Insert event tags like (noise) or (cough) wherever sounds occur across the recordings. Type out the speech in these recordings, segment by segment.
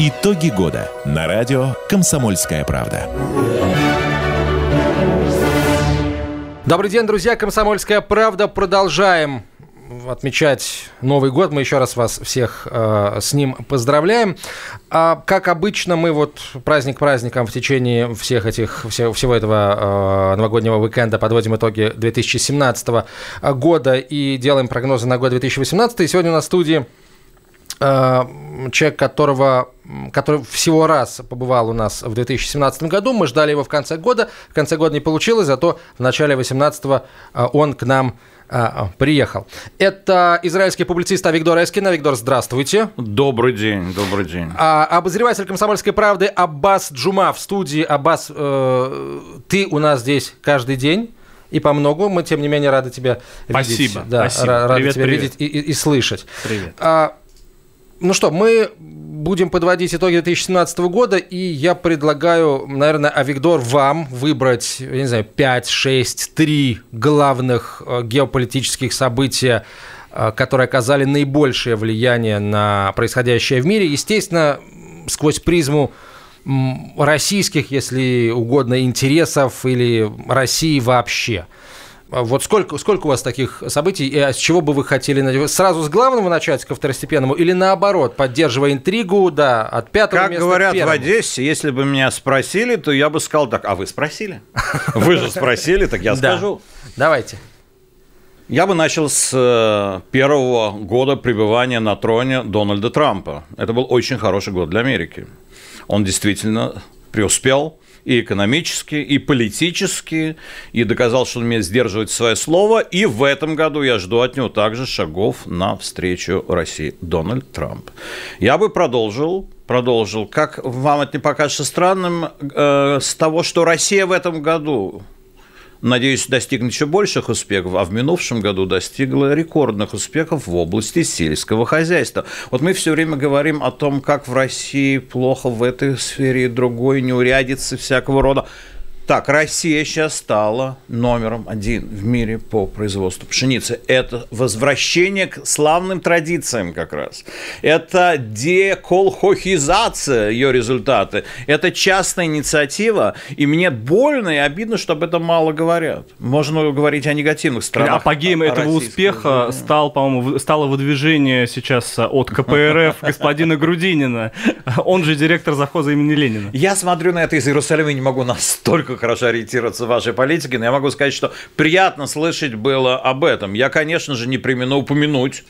Итоги года на радио «Комсомольская правда». Добрый день, друзья. «Комсомольская правда». Продолжаем отмечать Новый год. Мы еще раз вас всех э, с ним поздравляем. А, как обычно, мы вот праздник праздником в течение всех этих, все, всего этого э, новогоднего уикенда подводим итоги 2017 года и делаем прогнозы на год 2018. И сегодня у нас в студии человек, которого, который всего раз побывал у нас в 2017 году. Мы ждали его в конце года. В конце года не получилось, зато в начале 2018 э, он к нам э, приехал. Это израильский публицист Авигдор Эскин. Авигдор, здравствуйте. Добрый день, добрый день. А, обозреватель «Комсомольской правды» Аббас Джума в студии. Аббас, э, ты у нас здесь каждый день и по многу. Мы, тем не менее, рады тебя спасибо, видеть. Да, спасибо. Рады привет, тебя привет. видеть и, и, и слышать. Привет. А, ну что, мы будем подводить итоги 2017 года, и я предлагаю, наверное, Авигдор, вам выбрать, я не знаю, 5, 6, 3 главных э, геополитических события, э, которые оказали наибольшее влияние на происходящее в мире. Естественно, сквозь призму российских, если угодно, интересов или России вообще – вот сколько, сколько у вас таких событий, и с чего бы вы хотели сразу с главного начать ко второстепенному, или наоборот, поддерживая интригу, да, от пятого как места говорят в Одессе, если бы меня спросили, то я бы сказал так, а вы спросили? (laughs) Вы же спросили, так я (laughs) скажу. Давайте. Я бы начал с э, первого года пребывания на троне Дональда Трампа. Это был очень хороший год для Америки. Он действительно преуспел, и экономически, и политически, и доказал, что он умеет сдерживать свое слово. И в этом году я жду от него также шагов на встречу России. Дональд Трамп. Я бы продолжил продолжил. Как вам это не покажется странным, э, с того, что Россия в этом году надеюсь, достигнет еще больших успехов, а в минувшем году достигла рекордных успехов в области сельского хозяйства. Вот мы все время говорим о том, как в России плохо в этой сфере и другой, неурядицы всякого рода. Так, Россия сейчас стала номером один в мире по производству пшеницы. Это возвращение к славным традициям как раз. Это деколхохизация ее результаты. Это частная инициатива, и мне больно и обидно, что об этом мало говорят. Можно говорить о негативных сторонах. Апогеем этого успеха стал, по-моему, стало выдвижение сейчас от КПРФ (laughs) господина Грудинина. Он же директор завхоза имени Ленина. Я смотрю на это из Иерусалима и не могу настолько хорошо ориентироваться в вашей политике, но я могу сказать, что приятно слышать было об этом. Я, конечно же, не примену упомянуть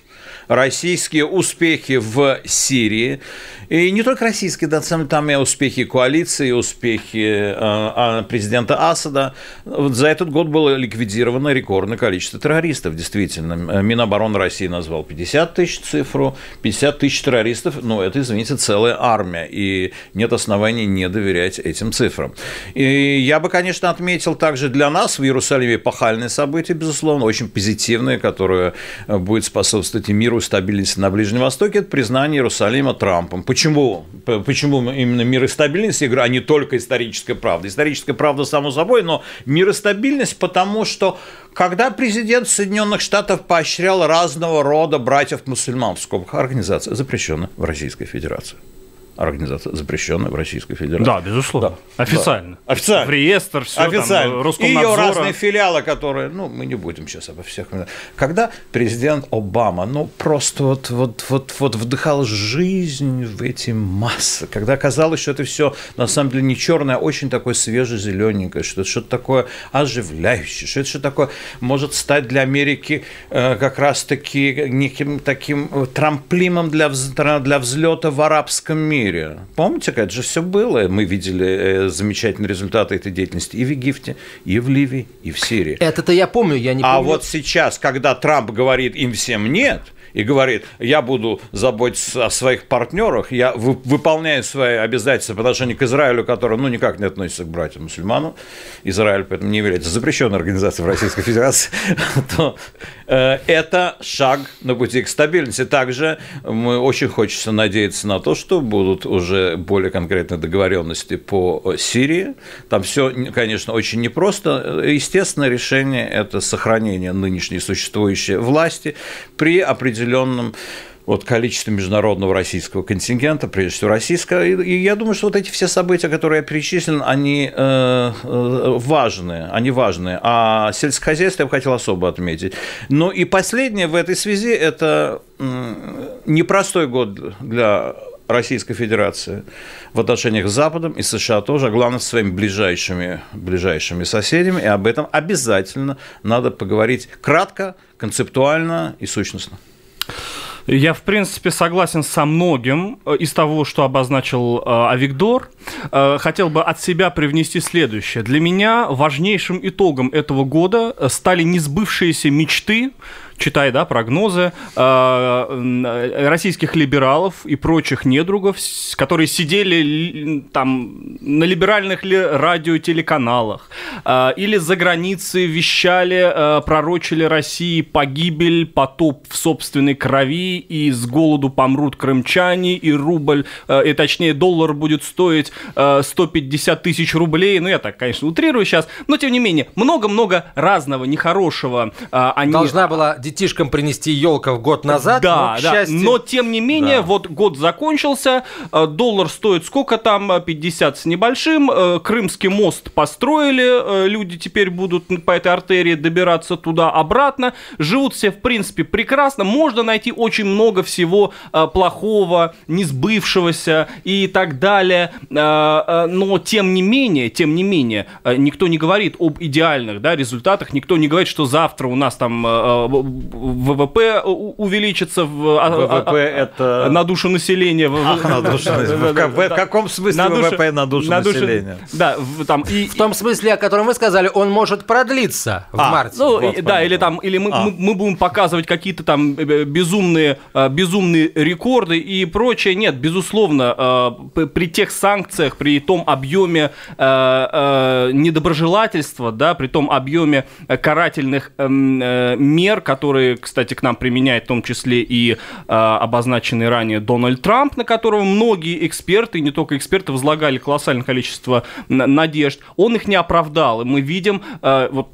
российские успехи в Сирии. И не только российские, да, там и успехи коалиции, успехи э, президента Асада. Вот за этот год было ликвидировано рекордное количество террористов, действительно. Минобороны России назвал 50 тысяч цифру, 50 тысяч террористов, но это, извините, целая армия, и нет оснований не доверять этим цифрам. И я бы, конечно, отметил также для нас в Иерусалиме эпохальные события, безусловно, очень позитивные, которые будет способствовать и миру, и стабильности на Ближнем Востоке, это признание Иерусалима Трампом. Почему? Почему именно мир и стабильность, говорю, а не только историческая правда. Историческая правда, само собой, но мир и стабильность, потому что когда президент Соединенных Штатов поощрял разного рода братьев-мусульман, в скобках организация, запрещенная в Российской Федерации организация, запрещенная в Российской Федерации. Да, безусловно. Да. Официально. Да. Официально. В реестр, все Официально. Там, И ее разные филиалы, которые, ну, мы не будем сейчас обо всех. Когда президент Обама, ну, просто вот, вот, вот, вот вдыхал жизнь в эти массы, когда казалось, что это все на самом деле не черное, а очень такое свежезелененькое, что это что-то такое оживляющее, что это что такое может стать для Америки э, как раз-таки неким таким трамплином для, для взлета в арабском мире мире. Помните, как это же все было? Мы видели э, замечательные результаты этой деятельности и в Египте, и в Ливии, и в Сирии. Это-то я помню, я не а помню. А вот сейчас, когда Трамп говорит им всем нет – и говорит, я буду заботиться о своих партнерах, я выполняю свои обязательства по отношению к Израилю, который, ну, никак не относится к братьям-мусульманам, Израиль поэтому не является запрещенной организацией в Российской Федерации, (laughs) то э, это шаг на пути к стабильности. Также мы очень хочется надеяться на то, что будут уже более конкретные договоренности по Сирии. Там все, конечно, очень непросто. Естественное решение – это сохранение нынешней существующей власти при определенном определенном от количества международного российского контингента, прежде всего российского. И, я думаю, что вот эти все события, которые я перечислил, они э, э, важные, они важные. А сельскохозяйство я бы хотел особо отметить. Ну и последнее в этой связи – это непростой год для Российской Федерации в отношениях с Западом и США тоже, а главное, со своими ближайшими, ближайшими соседями. И об этом обязательно надо поговорить кратко, концептуально и сущностно. Я, в принципе, согласен со многим э, из того, что обозначил э, Авигдор. Э, хотел бы от себя привнести следующее. Для меня важнейшим итогом этого года стали несбывшиеся мечты читай, да, прогнозы э, российских либералов и прочих недругов, которые сидели там на либеральных ли радиотелеканалах э, или за границей вещали, э, пророчили России погибель, потоп в собственной крови, и с голоду помрут крымчане, и рубль, и точнее доллар будет стоить 150 тысяч рублей. Ну, я так, конечно, утрирую сейчас, но тем не менее, много-много разного нехорошего. Они... Должна была детишкам принести елка год назад. Да, но, да. Счастью... Но тем не менее, да. вот год закончился, э, доллар стоит сколько там, 50 с небольшим, э, Крымский мост построили, э, люди теперь будут по этой артерии добираться туда-обратно, живут все, в принципе, прекрасно, можно найти очень много всего плохого, несбывшегося и так далее, но тем не менее, тем не менее, никто не говорит об идеальных да, результатах, никто не говорит, что завтра у нас там ВВП увеличится в а, ВВП а, это на душу населения. Ах, на душу В каком смысле ВВП на душу населения? Да, там и в том смысле, о котором вы сказали, он может продлиться в а, марте. Ну да, или там или мы мы будем показывать какие-то там э, э, безумные э, безумные рекорды и прочее. Нет, безусловно, при тех санкциях, при том объеме недоброжелательства, да, при том объеме карательных эм, мер, которые которые, кстати, к нам применяет в том числе и э, обозначенный ранее Дональд Трамп, на которого многие эксперты, и не только эксперты, возлагали колоссальное количество надежд. Он их не оправдал, и мы видим, э, вот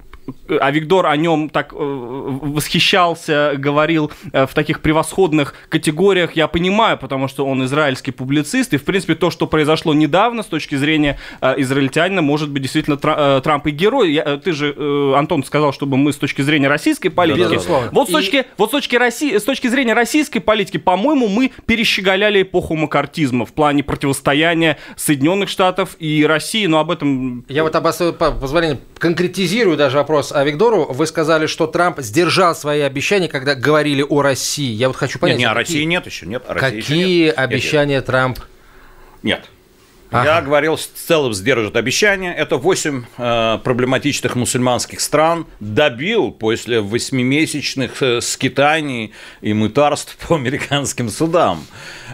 а Виктор о нем так э, восхищался, говорил э, в таких превосходных категориях, я понимаю, потому что он израильский публицист, и, в принципе, то, что произошло недавно с точки зрения э, израильтянина, может быть, действительно Трамп и герой. Я, ты же, Антон, сказал, чтобы мы с точки зрения российской политики... Безусловно. Вот с точки, и... вот с точки, России, с точки зрения российской политики, по-моему, мы перещеголяли эпоху макартизма в плане противостояния Соединенных Штатов и России, но об этом... Я вот, об позволение, конкретизирую даже вопрос вопрос а Виктору. Вы сказали, что Трамп сдержал свои обещания, когда говорили о России. Я вот хочу понять... Нет, не, о России нет еще. Нет, России какие нет. обещания нет, Трамп... Нет. Ага. Я говорил, в целом сдержит обещания. Это 8 э, проблематичных мусульманских стран добил после восьмимесячных э, скитаний и мытарств (laughs) по американским судам.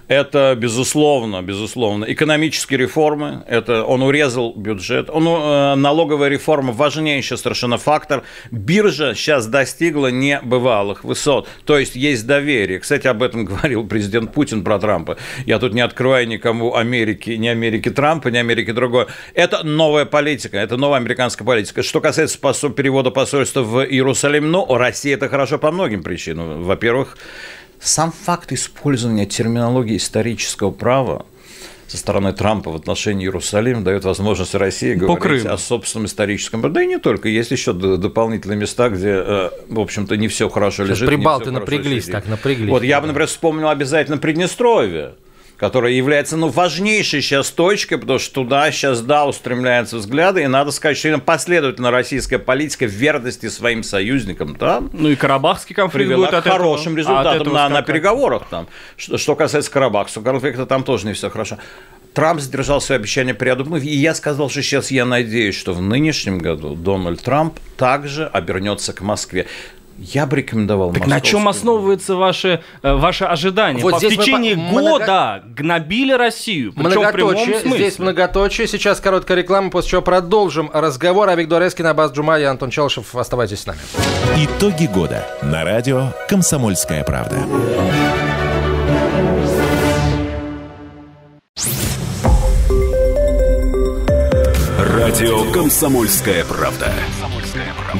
Это, безусловно, безусловно, экономические реформы, это он урезал бюджет, он, э, налоговая реформа – важнейший совершенно фактор. Биржа сейчас достигла небывалых высот, то есть есть доверие. Кстати, об этом (laughs) говорил президент Путин про Трампа. Я тут не открываю никому Америки, не Америки Трампа, не Америки другой. Это новая политика, это новая американская политика. Что касается посол, перевода посольства в Иерусалим, ну, Россия это хорошо по многим причинам. Во-первых, сам факт использования терминологии исторического права со стороны Трампа в отношении Иерусалима дает возможность России говорить о собственном историческом. Да и не только. Есть еще дополнительные места, где, э, в общем-то, не все хорошо Сейчас лежит. Прибалты напряглись, так напряглись. Вот я бы, например, вспомнил обязательно Приднестровье которая является ну, важнейшей сейчас точкой, потому что туда сейчас, да, устремляются взгляды, и надо сказать, что именно последовательно российская политика в верности своим союзникам да, Ну и Карабахский конфликт будет от хорошим этого, результатом этого на, на переговорах. Там. Что, что касается Карабахского конфликта, там тоже не все хорошо. Трамп сдержал свои обещания ряду и я сказал, что сейчас я надеюсь, что в нынешнем году Дональд Трамп также обернется к Москве. Я бы рекомендовал Так на чем основывается ваше, э, ваше ожидание? Вот в течение мы года много... гнобили Россию. Многоточие. Здесь многоточие. Сейчас короткая реклама, после чего продолжим разговор. А Виктор Эскин, Абаз Джума и Антон Челшев. Оставайтесь с нами. Итоги года на радио «Комсомольская правда». Радио «Комсомольская правда».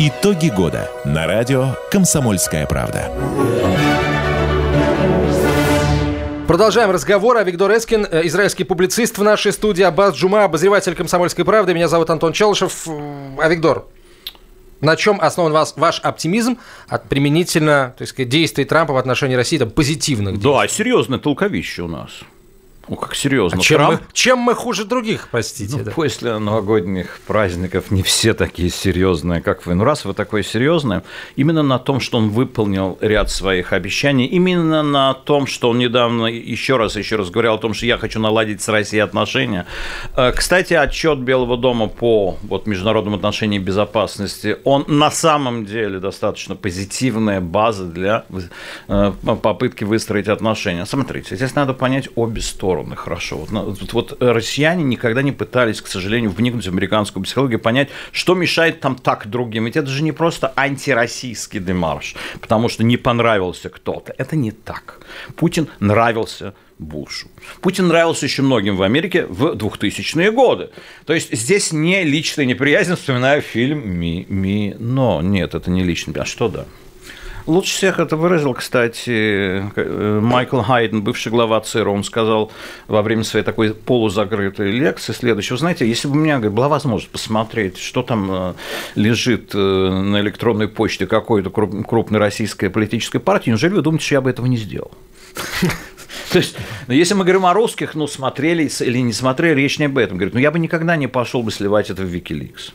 Итоги года на радио «Комсомольская правда». Продолжаем разговор. А Виктор Эскин, э, израильский публицист в нашей студии, Аббас Джума, обозреватель «Комсомольской правды». Меня зовут Антон Челышев. А Виктор, на чем основан вас, ваш оптимизм от применительно то есть, действий Трампа в отношении России, там, позитивных действий? Да, серьезное толковище у нас. Ну, как серьезно. А чем, Трамп... мы, чем мы хуже других, простите? Ну, да? После новогодних праздников не все такие серьезные, как вы. Ну, раз вы такой серьезный, именно на том, что он выполнил ряд своих обещаний, именно на том, что он недавно еще раз, еще раз говорил о том, что я хочу наладить с Россией отношения. Э, кстати, отчет Белого дома по вот, международным отношениям и безопасности, он на самом деле достаточно позитивная база для э, попытки выстроить отношения. Смотрите, здесь надо понять обе стороны стороны хорошо. Вот, вот, вот россияне никогда не пытались, к сожалению, вникнуть в американскую психологию, понять, что мешает там так другим. Ведь это же не просто антироссийский демарш, потому что не понравился кто-то. Это не так. Путин нравился Бушу. Путин нравился еще многим в Америке в 2000-е годы. То есть здесь не личная неприязнь, вспоминаю фильм «Ми, Ми, но». Нет, это не личный. А что да? Лучше всех это выразил, кстати, Майкл Хайден, бывший глава ЦРУ. Он сказал во время своей такой полузакрытой лекции следующее. Вы знаете, если бы у меня говорит, была возможность посмотреть, что там э, лежит э, на электронной почте какой-то крупной российской политической партии, неужели вы думаете, что я бы этого не сделал? (laughs) То есть, ну, если мы говорим о русских, ну, смотрели или не смотрели, речь не об этом. Говорит, ну, я бы никогда не пошел бы сливать это в Wikileaks.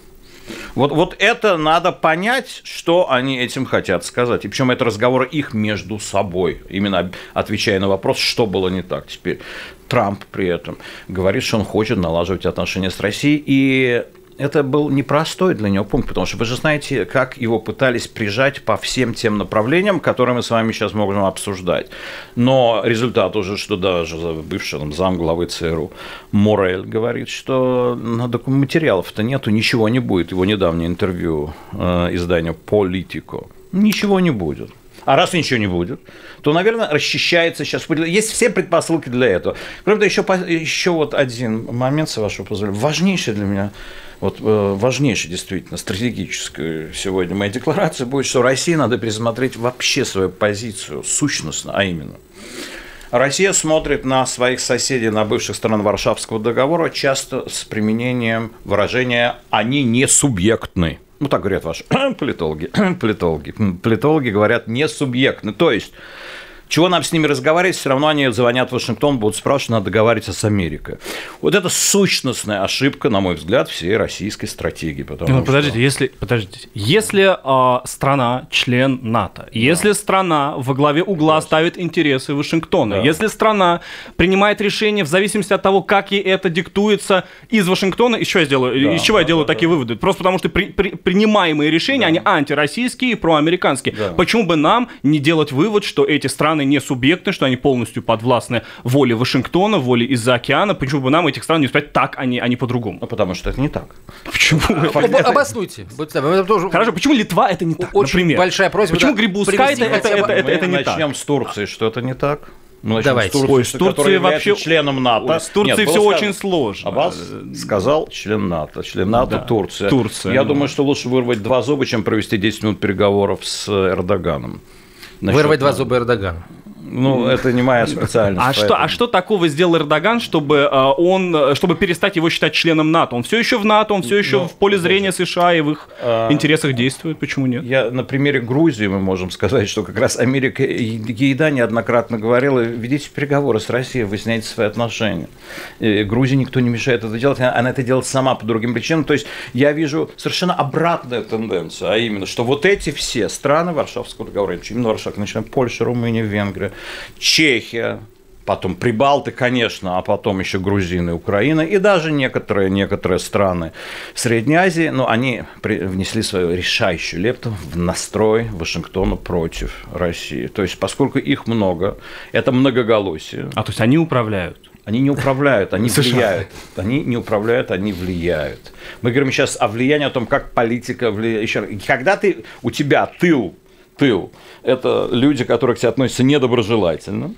Вот, вот это надо понять, что они этим хотят сказать. И причем это разговор их между собой, именно отвечая на вопрос, что было не так. Теперь Трамп при этом говорит, что он хочет налаживать отношения с Россией, и это был непростой для него пункт, потому что вы же знаете, как его пытались прижать по всем тем направлениям, которые мы с вами сейчас можем обсуждать. Но результат уже, что даже бывший там, зам главы ЦРУ Морель говорит, что материалов-то нету, ничего не будет. Его недавнее интервью э, издания «Политико». Ничего не будет. А раз ничего не будет, то, наверное, расчищается сейчас. Есть все предпосылки для этого. Кроме того, еще, еще вот один момент, с вашего позволения, важнейший для меня вот э, важнейшая действительно стратегическая сегодня моя декларация будет, что России надо пересмотреть вообще свою позицию сущностно, а именно Россия смотрит на своих соседей, на бывших стран Варшавского договора, часто с применением выражения «они не субъектны». Ну, так говорят ваши (coughs) политологи. (coughs) политологи. Политологи говорят «не субъектны». То есть, чего нам с ними разговаривать, все равно они звонят в Вашингтон, будут спрашивать, надо договариваться с Америкой. Вот это сущностная ошибка, на мой взгляд, всей российской стратегии. Потому ну, подождите, что... если, подождите, если э, страна член НАТО, да. если страна во главе угла да. ставит интересы Вашингтона, да. если страна принимает решение в зависимости от того, как ей это диктуется из Вашингтона, еще я сделаю, да, из чего да, я делаю да, такие да. выводы? Просто потому что при, при, принимаемые решения, да. они антироссийские и проамериканские. Да. Почему бы нам не делать вывод, что эти страны страны не субъектны, что они полностью подвластны воле Вашингтона, воле из-за океана. Почему бы нам этих стран не сказать так, а не, а не по-другому? Ну, потому что это не так. Почему? Обоснуйте. Хорошо, почему Литва это не так, например? большая просьба. Почему Грибускай это, это, это, это, не так? Начнем с Турции, что это не так. Мы Давайте. С Турции, Ой, с Турцией вообще членом НАТО. Ой, с Турцией все сказано, очень сложно. Аббас сказал член НАТО. Член НАТО да. Турция. Турция. Я ну. думаю, что лучше вырвать два зуба, чем провести 10 минут переговоров с Эрдоганом. Вырвать два зуба Эрдогана. Ну, это не моя специальность. А что, а что такого сделал Эрдоган, чтобы э, он, чтобы перестать его считать членом НАТО? Он все еще в НАТО, он все еще ну, в поле зрения США и в их а, интересах действует. Почему нет? Я на примере Грузии мы можем сказать, что как раз Америка ей да неоднократно говорила, ведите переговоры с Россией, выясняйте свои отношения. И Грузии никто не мешает это делать, она это делает сама по другим причинам. То есть я вижу совершенно обратную тенденцию, а именно, что вот эти все страны Варшавского договора, именно Варшава, начиная Польша, Румыния, Венгрия, Чехия, потом Прибалты, конечно, а потом еще грузины, Украина и даже некоторые, некоторые страны Средней Азии, но они внесли свою решающую лепту в настрой Вашингтона против России. То есть, поскольку их много, это многоголосие. А то есть они управляют? Они не управляют, они (laughs) США. влияют. Они не управляют, они влияют. Мы говорим сейчас о влиянии, о том, как политика влияет. Еще когда ты, у тебя тыл, тыл, это люди, которые к тебе относятся недоброжелательно,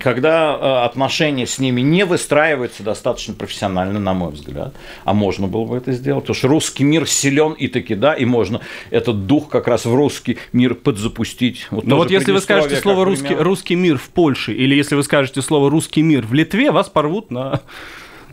когда э, отношения с ними не выстраиваются достаточно профессионально, на мой взгляд, а можно было бы это сделать, потому что русский мир силен и таки, да, и можно этот дух как раз в русский мир подзапустить. Вот Но вот если вы скажете слово русский, русский мир в Польше, или если вы скажете слово русский мир в Литве, вас порвут на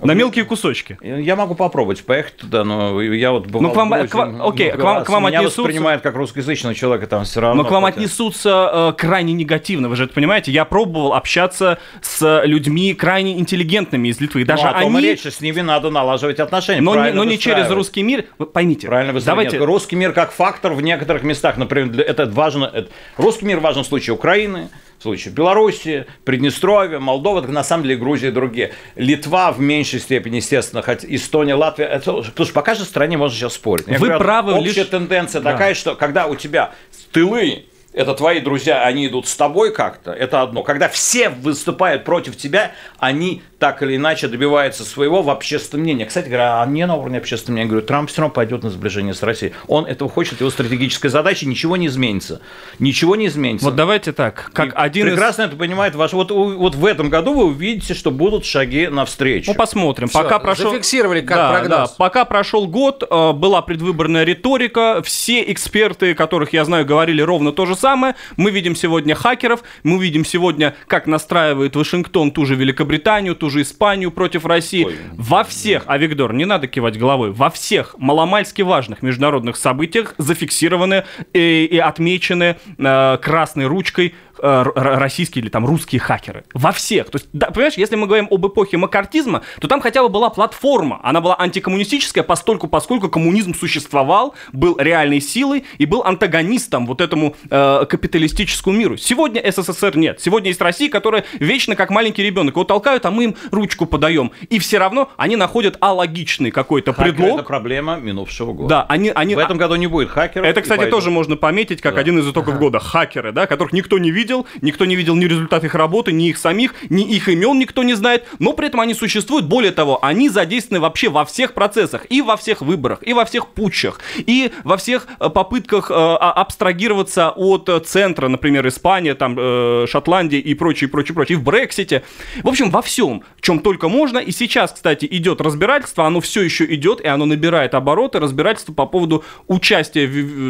на мелкие кусочки. Я могу попробовать поехать туда, но я вот бывал ну, к вам, к вам, окей, к вам, к вам Меня отнесутся... воспринимают как русскоязычного человека там все равно. Но к вам отнесутся э, крайне негативно, вы же это понимаете. Я пробовал общаться с людьми крайне интеллигентными из Литвы. Даже ну, о они... речь, с ними надо налаживать отношения. Но, не, но не через русский мир, вы поймите. Правильно вы Давайте... Русский мир как фактор в некоторых местах, например, это важно. Это... Русский мир важен в случае Украины, в случае Беларуси, Приднестровья, Молдова, так на самом деле Грузия и другие. Литва в меньшей степени, естественно, хоть Эстония, Латвия, это, что по каждой стране можно сейчас спорить. Я Вы говорю, правы. Общая лишь... тенденция да. такая, что когда у тебя тылы это твои друзья, они идут с тобой как-то, это одно. Когда все выступают против тебя, они так или иначе добиваются своего в общественном мнении. Кстати говоря, а не на уровне общественного мнения, я говорю, Трамп все равно пойдет на сближение с Россией. Он этого хочет, его стратегическая задача, ничего не изменится. Ничего не изменится. Вот давайте так, как И один Прекрасно из... это понимает ваш... Вот, вот в этом году вы увидите, что будут шаги навстречу. Ну, посмотрим. Все, пока прошел... Зафиксировали как да, прогноз. Да, пока прошел год, э, была предвыборная риторика, все эксперты, которых я знаю, говорили ровно то же самое. Мы видим сегодня хакеров, мы видим сегодня, как настраивает Вашингтон ту же Великобританию, ту же Испанию против России. Ой. Во всех, а Виктор, не надо кивать головой, во всех маломальски важных международных событиях зафиксированы и, и отмечены э, красной ручкой Э, российские или там русские хакеры. Во всех. То есть, да, понимаешь, если мы говорим об эпохе макартизма, то там хотя бы была платформа. Она была антикоммунистическая, постольку, поскольку коммунизм существовал, был реальной силой и был антагонистом вот этому э, капиталистическому миру. Сегодня СССР нет. Сегодня есть Россия, которая вечно как маленький ребенок. Его толкают, а мы им ручку подаем. И все равно они находят алогичный какой-то предлог. это проблема минувшего года. Да, они, они... В этом году не будет хакеров. Это, кстати, тоже можно пометить как да. один из итогов ага. года. Хакеры, да, которых никто не видит видел, никто не видел ни результат их работы, ни их самих, ни их имен никто не знает, но при этом они существуют. Более того, они задействованы вообще во всех процессах, и во всех выборах, и во всех путчах, и во всех э, попытках э, а, абстрагироваться от э, центра, например, Испания, там, э, Шотландия и прочее, прочее, прочее, и в Брексите. В общем, во всем, чем только можно. И сейчас, кстати, идет разбирательство, оно все еще идет, и оно набирает обороты, разбирательство по поводу участия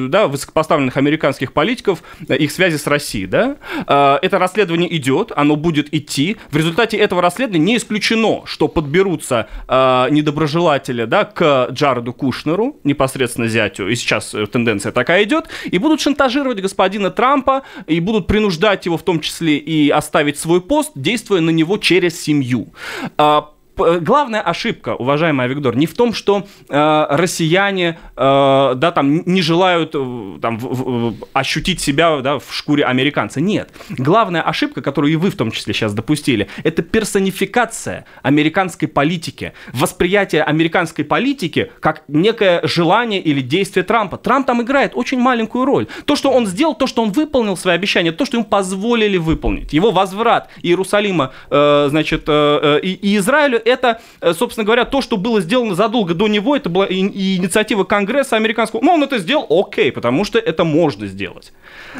да, высокопоставленных американских политиков, их связи с Россией, да. Э, это расследование идет, оно будет идти. В результате этого расследования не исключено, что подберутся э, недоброжелатели да, к Джареду Кушнеру, непосредственно зятю, и сейчас э, тенденция такая идет, и будут шантажировать господина Трампа, и будут принуждать его в том числе и оставить свой пост, действуя на него через семью. Э, главная ошибка, уважаемый Авигдор, не в том, что э, россияне э, да, там, не желают э, там, в, в, ощутить себя да, в шкуре американца. Нет. Главная ошибка, которую и вы в том числе сейчас допустили, это персонификация американской политики, восприятие американской политики как некое желание или действие Трампа. Трамп там играет очень маленькую роль. То, что он сделал, то, что он выполнил свои обещания, то, что ему позволили выполнить, его возврат Иерусалима, э, значит, э, э и, и Израилю, это, э, собственно говоря, то, что было сделано задолго до него, это была инициатива Конгресса американского. Ну, он это сделал, окей, потому что это можно сделать.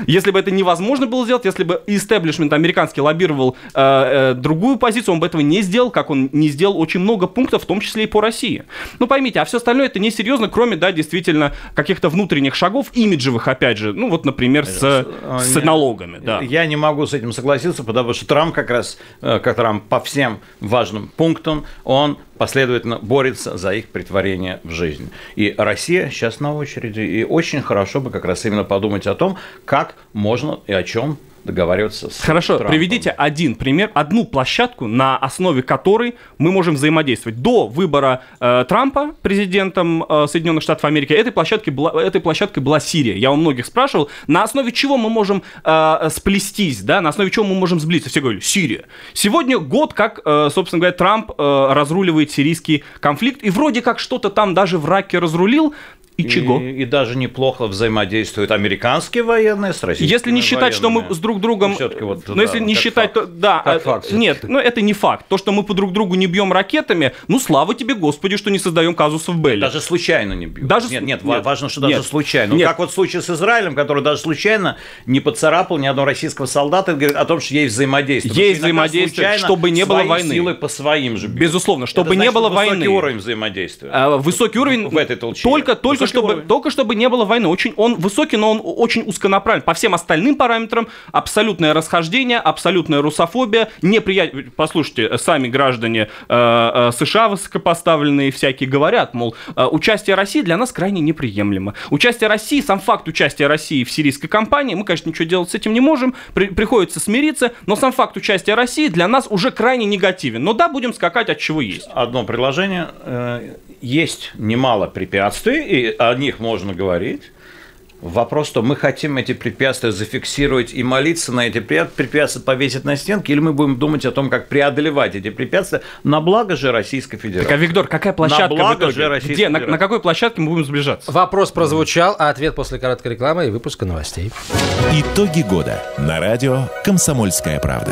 Если бы это невозможно было сделать, если бы истеблишмент американский лоббировал э, э, другую позицию, он бы этого не сделал, как он не сделал очень много пунктов, в том числе и по России. Ну, поймите, а все остальное это несерьезно, кроме, да, действительно, каких-то внутренних шагов, имиджевых, опять же, ну, вот, например, с, э, с налогами, да. Я не могу с этим согласиться, потому что Трамп как раз, э, как Трамп по всем важным пунктам, он последовательно борется за их притворение в жизнь. И Россия сейчас на очереди, и очень хорошо бы как раз именно подумать о том, как можно и о чем договариваться с Хорошо, Трампом. приведите один пример, одну площадку, на основе которой мы можем взаимодействовать. До выбора э, Трампа президентом э, Соединенных Штатов Америки этой, площадки была, этой площадкой была Сирия. Я у многих спрашивал, на основе чего мы можем э, сплестись, да, на основе чего мы можем сблизиться. Все говорили, Сирия. Сегодня год, как, э, собственно говоря, Трамп э, разруливает сирийский конфликт, и вроде как что-то там даже в Раке разрулил, и, чего? И, и даже неплохо взаимодействуют американские военные с российскими Если не считать, что мы военными. с друг другом... Ну, всё-таки вот, ну, да, если не считать, факт. то... Да, Как э, факт. Нет, ну это не факт. То, что мы по друг другу не бьем ракетами, ну слава тебе, Господи, что не создаем казусов Белли. Даже случайно не бьют. Даже нет, нет, нет. важно, что даже Нет. случайно. Ну, Нет. Как вот в случае с Израилем, который даже случайно не поцарапал ни одного российского солдата, говорит о том, что есть взаимодействие. Есть взаимодействие, чтобы не было войны. силы по своим же бьют. Безусловно, чтобы Это не значит, было высокий войны. уровень взаимодействия. А, Высокий уровень В этой толщине. только, только, Высокий чтобы, уровень. только чтобы не было войны. Очень, он высокий, но он очень узконаправлен. По всем остальным параметрам абсолютное расхождение, абсолютная русофобия, неприятие. Послушайте, сами граждане э, э, США высокопоставленные всякие говорят, мол, э, участие России для нас крайне неприемлемо. Участие России, сам факт участия России в сирийской кампании, мы, конечно, ничего делать с этим не можем, при- приходится смириться, но сам факт участия России для нас уже крайне негативен. Но да, будем скакать от чего есть. Одно предложение. Э, Есть немало препятствий, и о них можно говорить. Вопрос, что мы хотим эти препятствия зафиксировать и молиться на эти препя- препятствия повесить на стенки, или мы будем думать о том, как преодолевать эти препятствия на благо же Российской Федерации. Так, а Виктор, какая площадка благо в итоге? же Российской Где, на, Федерации. на какой площадке мы будем сближаться? Вопрос прозвучал, а ответ после короткой рекламы и выпуска новостей. Итоги года на радио «Комсомольская правда».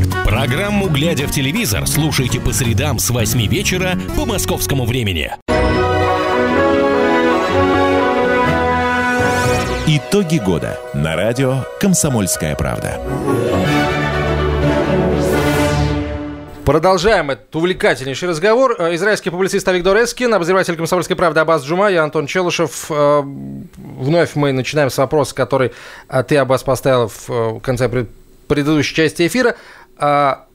Программу «Глядя в телевизор» слушайте по средам с 8 вечера по московскому времени. Итоги года на радио «Комсомольская правда». Продолжаем этот увлекательнейший разговор. Э, Израильский публицист Авигдор Эскин, обозреватель «Комсомольской правды» Аббас Джума, я Антон Челышев. Э, Вновь мы начинаем с вопроса, который э, ты, Аббас, поставил в конце пред- предыдущей части эфира. А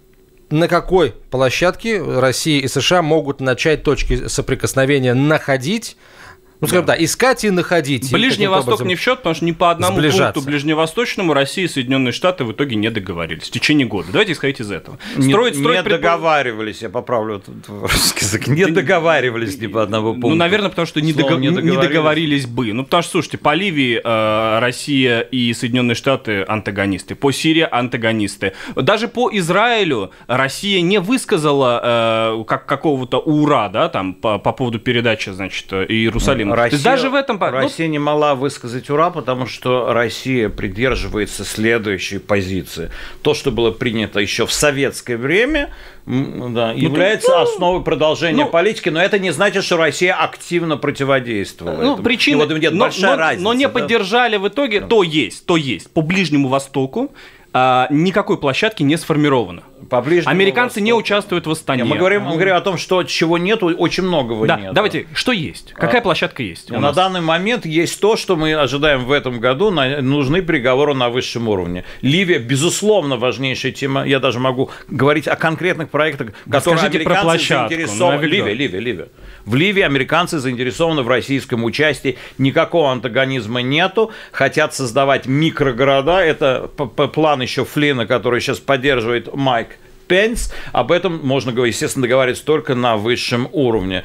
На какой площадке Россия и США могут начать точки соприкосновения находить? Ну, скажем так, искать и находить. И Ближний Восток образом- не в счет, потому что ни по одному сближаться. пункту ближневосточному Россия и Соединенные Штаты в итоге не договорились в течение года. Давайте исходить из этого. Не, Строить, не строить предпо- договаривались, я поправлю этот русский язык, не договаривались ни по одному пункту. Ну, наверное, потому что не, Словом, дого- не не договорились. договорились бы. Ну, потому что, слушайте, по Ливии э, Россия и Соединенные Штаты антагонисты, по Сирии антагонисты. Даже по Израилю Россия не высказала э, как, какого-то ура, да, там, по, по поводу передачи, значит, То есть даже в этом... ну, Россия не могла высказать ура, потому что Россия придерживается следующей позиции. То, что было принято еще в советское время, да, является основой продолжения ну, политики, но это не значит, что Россия активно противодействовала. Ну, этому. причины, И вот нет, но, большая но- разница. но не да. поддержали в итоге, то есть, то есть. По Ближнему Востоку а, никакой площадки не сформировано. По Ближнему Американцы не участвуют в Не, восстании. мы, говорим, мы говорим о том, что чего нету, очень многого Да, нет. давайте, что есть? Какая площадка есть? На нас? данный момент есть то, что мы ожидаем в этом году. На- Нужны переговоры на высшем уровне. Ливия, безусловно, важнейшая тема. Я даже могу говорить о конкретных проектах, которые скажите про американцы площадку, заинтересованы. Ливия, Ливия, Ливия. В Ливии американцы заинтересованы в российском участии. Никакого антагонизма нету. Хотят создавать микрогорода. Это план еще Флина, который сейчас поддерживает Майк Пенс. Об этом можно, естественно, договариваться только на высшем уровне.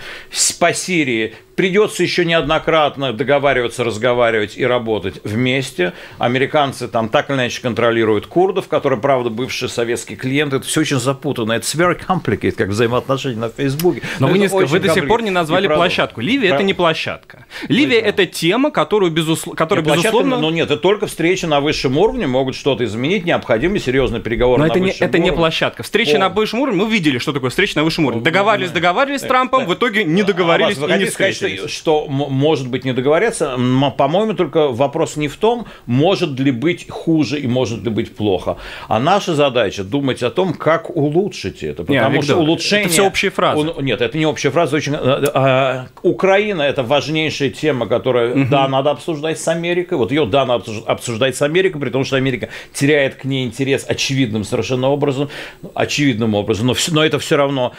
По Сирии придется еще неоднократно договариваться, разговаривать и работать вместе. Американцы там так или иначе контролируют курдов, которые, правда, бывшие советские клиенты. Это все очень запутанно. Это very complicated, как взаимоотношения на Фейсбуке. Но вы, это не вы до сих пор не назвали И правда. площадку. Ливия это Правда. не площадка. Ливия это тема, которую, безусловно, которая, Площадка, безусловно... но нет, это только встречи на высшем уровне могут что-то изменить, необходимы серьезные переговоры Но на это не, это не площадка. встречи О. на высшем уровне, мы видели, что такое встреча на высшем уровне. Договаривались, договаривались с Трампом, в итоге не договорились А вас- вы и не сказать, встретились. Что, может быть не договорятся? По-моему, только вопрос не в том, может ли быть хуже и может ли быть плохо. А наша задача думать о том, как улучшить это. Не, Потому Виктор, что улучшение... это всё общие фразы. Он- Нет, это не общая фраза. Очень... э, э, Украина – это важнейшая тема, которую, да, надо обсуждать с Америкой. Вот ее, да, надо обсуж- обсуждать с Америкой, при том, что Америка теряет к ней интерес очевидным совершенно образом, очевидным образом, но, но это все равно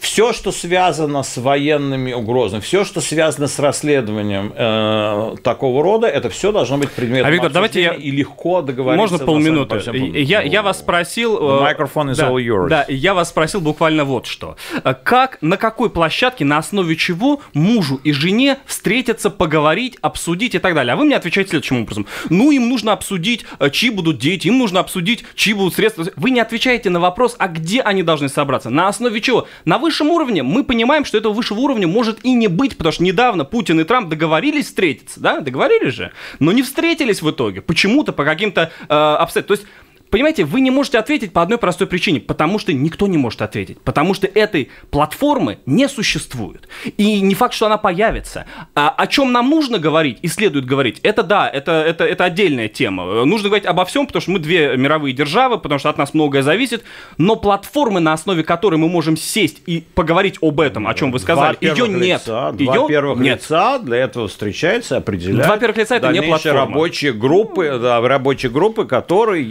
все, что связано с военными угрозами, все, что связано с расследованием э, такого рода, это все должно быть предметом А, Виктор, давайте я- и легко договориться. Можно полминуты? по всем пунктам. Я, я вас спросил... Э, microphone is да, all yours. Да, я вас спросил буквально вот что. Э, Как, на какой площадке, на основе чего мужу и жене встретиться, поговорить, обсудить и так далее? А вы мне отвечаете следующим образом. Ну, им нужно обсудить, э, чьи будут дети, им нужно обсудить, чьи будут средства. Вы не отвечаете на вопрос, а где они должны собраться? На основе чего? На высшем уровне мы понимаем, что этого высшего уровня может и не быть, потому что недавно Путин и Трамп договорились встретиться, да? Договорились же, но не встретились в итоге. Почему-то, по каким-то э, обстоятельствам. То есть Понимаете, вы не можете ответить по одной простой причине, потому что никто не может ответить, потому что этой платформы не существует. И не факт, что она появится. А о чем нам нужно говорить и следует говорить, это да, это, это, это отдельная тема. Нужно говорить обо всем, потому что мы две мировые державы, потому что от нас многое зависит, но платформы, на основе которой мы можем сесть и поговорить об этом, о чем вы сказали, Два ее нет. Лица, Ее два первых нет. лица для этого встречаются, определяют. Два первых лица это не платформа. рабочие группы, да, рабочие группы, которые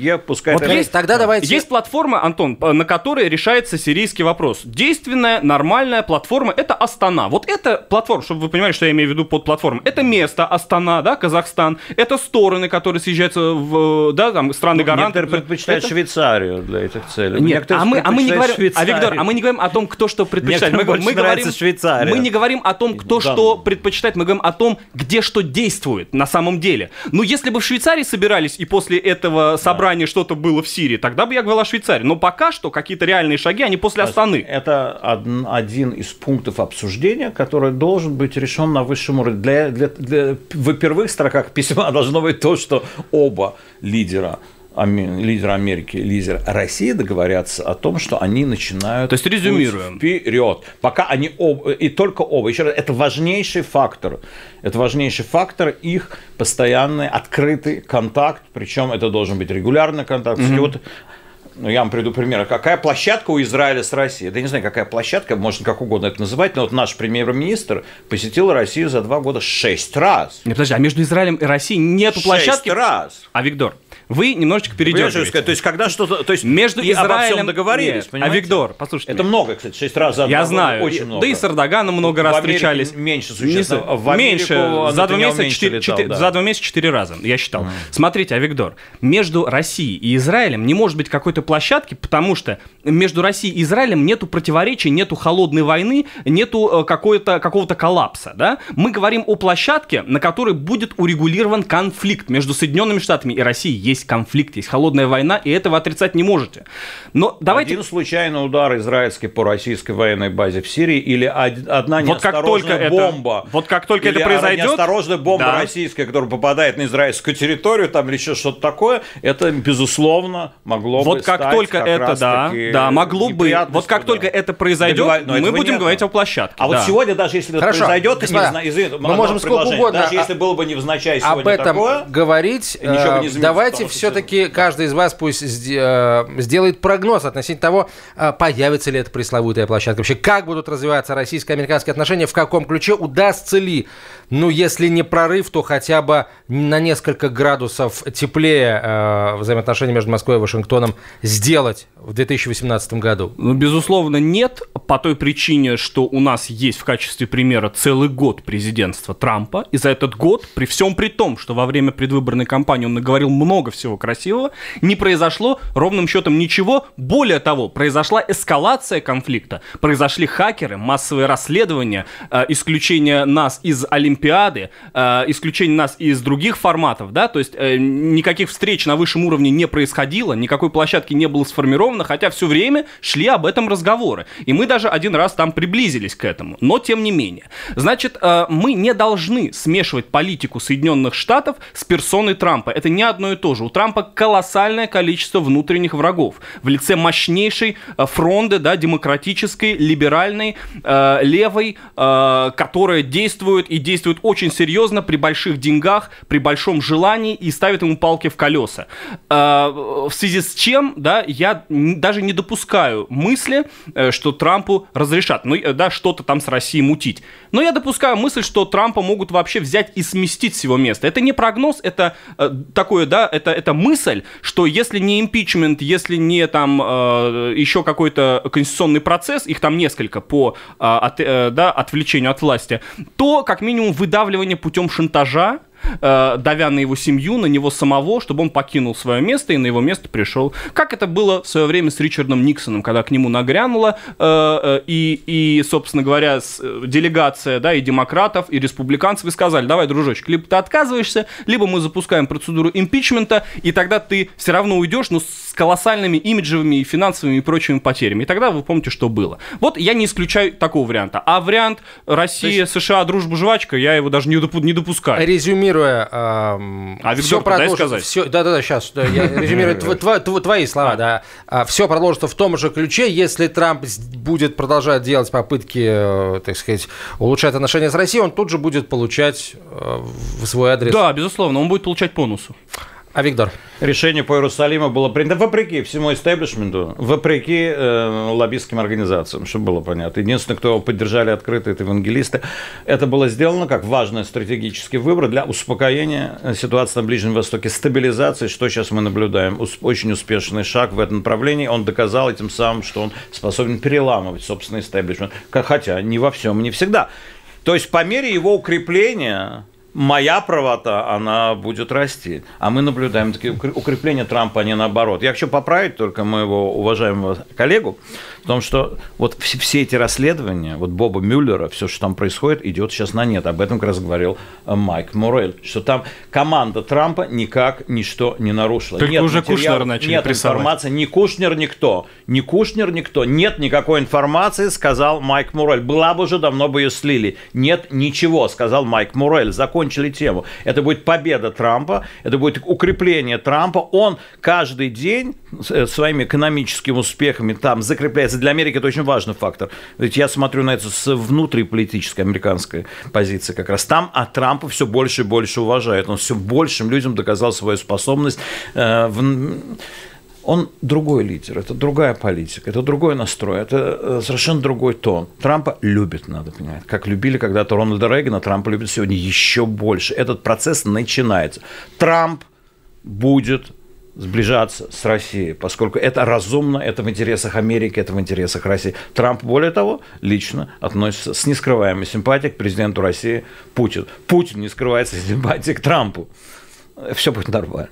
пускай Вот есть, тогда давайте... Есть платформа, Антон, п- на которой решается сирийский вопрос. Действенная, нормальная платформа – это Астана. Вот это платформа, чтобы вы понимали, что я имею в виду под платформой. Это место Астана, да, Казахстан. Это стороны, которые съезжаются в, да, там, страны гаранты. Некоторые предпочитают Это- Швейцарию для этих целей. Нет, Некоторые а мы, а мы не говорим, предпочитают а Виктор, Швейцарию. а мы не говорим о том, кто что предпочитает. Мы, мы говорим, Швейцария. мы не говорим о том, кто Да. что предпочитает, мы говорим о том, где что действует на самом деле. Но если бы в Швейцарии собирались и после этого собрания что-то было в Сирии, тогда бы я говорил о Швейцарии. Но пока что какие-то реальные шаги, они после Астаны. Это од- один из пунктов обсуждения, который должен быть решен на высшем уровне. Для, для- для- в первых строках письма (laughs) должно быть то, что оба лидера Аме- лидер Америки, лидер России договорятся о том, что они начинают То есть резюмируем. вперед. Пока они оба, и только оба. Еще раз, это важнейший фактор. Это важнейший фактор их постоянный открытый контакт. Причем это должен быть регулярный контакт. И вот ну, я вам приведу пример. Какая площадка у Израиля с Россией? Да я не знаю, какая площадка, можно как угодно это называть, но вот наш премьер-министр посетил Россию за два года шесть раз. Не, подожди, а между Израилем и Россией нету площадки? Шесть раз. А, Виктор, вы немножечко передергиваете. сказать? То есть, когда что-то... То есть, Между и обо Израилем... всем договорились, Нет, а понимаете? Виктор, послушайте Это меня. много, кстати, шесть раз за Я знаю. Очень много. Да и с Эрдоганом много В раз Америке встречались. меньше существенно. знаю, В Америку меньше. За два, месяца четыре, летал, четыре- да. за два месяца четыре раза, я считал. Смотрите, а Виктор, между Россией и Израилем не может быть какой-то площадки, потому что между Россией и Израилем нету противоречий, нету холодной войны, нету э, какой-то, какого-то коллапса. Да? Мы говорим о площадке, на которой будет урегулирован конфликт между Соединенными Штатами и Россией. Есть конфликт, есть холодная война, и этого отрицать не можете. Но давайте... Один случайный удар израильский по российской военной базе в Сирии или од- одна Вот как неосторожная только это- бомба. вот как только или это произойдет, неосторожная бомба да. российская, которая попадает на израильскую территорию, там или еще что-то такое, это, безусловно, могло бы Вот как стать только как это, да, да, могло бы. Вот как да. только это произойдет, но мы будем нету. говорить о площадке. А да. вот сегодня, даже если это Хорошо, произойдет, господа, не знаю, извини, мы можем сколько угодно, даже а- если было бы невзначай сегодня об этом такое, говорить. ничего бы Э, не изменится, Давайте все-таки каждый из вас пусть э, сделает прогноз относительно того, э, появится ли эта пресловутая площадка. Вообще, как будут развиваться российско-американские отношения, в каком ключе, удастся ли, ну, если не прорыв, то хотя бы на несколько градусов теплее э, взаимоотношения между Москвой и Вашингтоном сделать в 2018 году. Ну, безусловно, нет, по той причине, что у нас есть в качестве примера целый год президентства Трампа, и за этот год, при всем при том, что во время предвыборной кампании он наговорил много всего красивого, не произошло ровным счетом ничего. Более того, произошла эскалация конфликта, произошли хакеры, массовые расследования, э, исключение нас из Олимпиады, э, исключение нас из других форматов, да, то есть э, никаких встреч на высшем уровне не происходило, никакой площадки не было сформировано, хотя все время шли об этом разговоры. И мы даже один раз там приблизились к этому, но тем не менее. Значит, э, мы не должны смешивать политику Соединенных Штатов с персоной Трампа. Это не одно и то же. У Трампа колоссальное количество внутренних врагов в лице мощнейшей э, фронды, да, демократической, либеральной, э, левой, э, которая действует и действует очень серьезно при больших деньгах, при большом желании и ставит ему палки в колеса. Э, в связи с чем, да, я даже не допускаю мысли, э, что Трампу разрешат, ну, э, да, что-то там с Россией мутить. Но я допускаю мысль, что Трампа могут вообще взять и сместить с его места. Это не прогноз, это э, такое, да, это, это мысль, что если не импичмент, если не там э, еще какой-то конституционный процесс, их там несколько по э, от, э, да, отвлечению от власти, то как минимум выдавливание путем шантажа, э, давя на его семью, на него самого, чтобы он покинул свое место и на его место пришел. Как это было в свое время с Ричардом Никсоном, когда к нему нагрянула э, э, и, и, собственно говоря, с, э, делегация да, и демократов, и республиканцев, и сказали, давай, дружочек, либо ты отказываешься, либо мы запускаем процедуру импичмента, и тогда ты все равно уйдешь, но с колоссальными имиджевыми и финансовыми и прочими потерями. И тогда вы помните, что было. Вот я не исключаю такого варианта. А вариант Россия, есть... США, дружба, жвачка, я его даже не, допу- не допускаю. Резюмируя, эм, а все продолжится. сказать? Все, да, да, да, сейчас. Да, я (laughs) резюмирую тв, тв, твои слова, да. А, все продолжится в том же ключе, если Трамп будет продолжать делать попытки, э, так сказать, улучшать отношения с Россией, он тут же будет получать э, в свой адрес. Да, безусловно, он будет получать бонусу. А Виктор? Решение по Иерусалиму было принято вопреки всему истеблишменту, вопреки э, лоббистским организациям, чтобы было понятно. Единственное, кто поддержали открыто, это евангелисты. Это было сделано как важный стратегический выбор для успокоения ситуации на Ближнем Востоке, стабилизации, что сейчас мы наблюдаем. Очень успешный шаг в этом направлении. Он доказал этим самым, что он способен переламывать собственный истеблишмент. Хотя не во всем, не всегда. То есть по мере его укрепления моя правота, она будет расти. А мы наблюдаем такие укрепления Трампа, а не наоборот. Я хочу поправить только моего уважаемого коллегу в том, что вот все эти расследования, вот Боба Мюллера, все, что там происходит, идет сейчас на нет. Об этом как раз говорил э, Майк Мурель, что там команда Трампа никак ничто не нарушила. Только нет уже Кушнер начали Нет прессовать. информации, ни Кушнер, никто. Ни Кушнер, никто. Нет никакой информации, сказал Майк Мурель. Была бы уже, давно бы ее слили. Нет ничего, сказал Майк Мурель. Закончили тему. Это будет победа Трампа, это будет укрепление Трампа. Он каждый день э, своими экономическими успехами там закрепляет является для Америки это очень важный фактор. Ведь я смотрю на это с внутриполитической американской позиции как раз. Там а Трампа все больше и больше уважают. Он все большим людям доказал свою способность э, в он другой лидер, это другая политика, это другой настрой, это э, совершенно другой тон. Трампа любит, надо понимать. Как любили когда-то Рональда Рейгана, Трампа любит сегодня еще больше. Этот процесс начинается. Трамп будет сближаться с Россией, поскольку это разумно, это в интересах Америки, это в интересах России. Трамп, более того, лично относится с нескрываемой симпатией к президенту России Путину. Путин не скрывается симпатией к Трампу. Все будет нормально.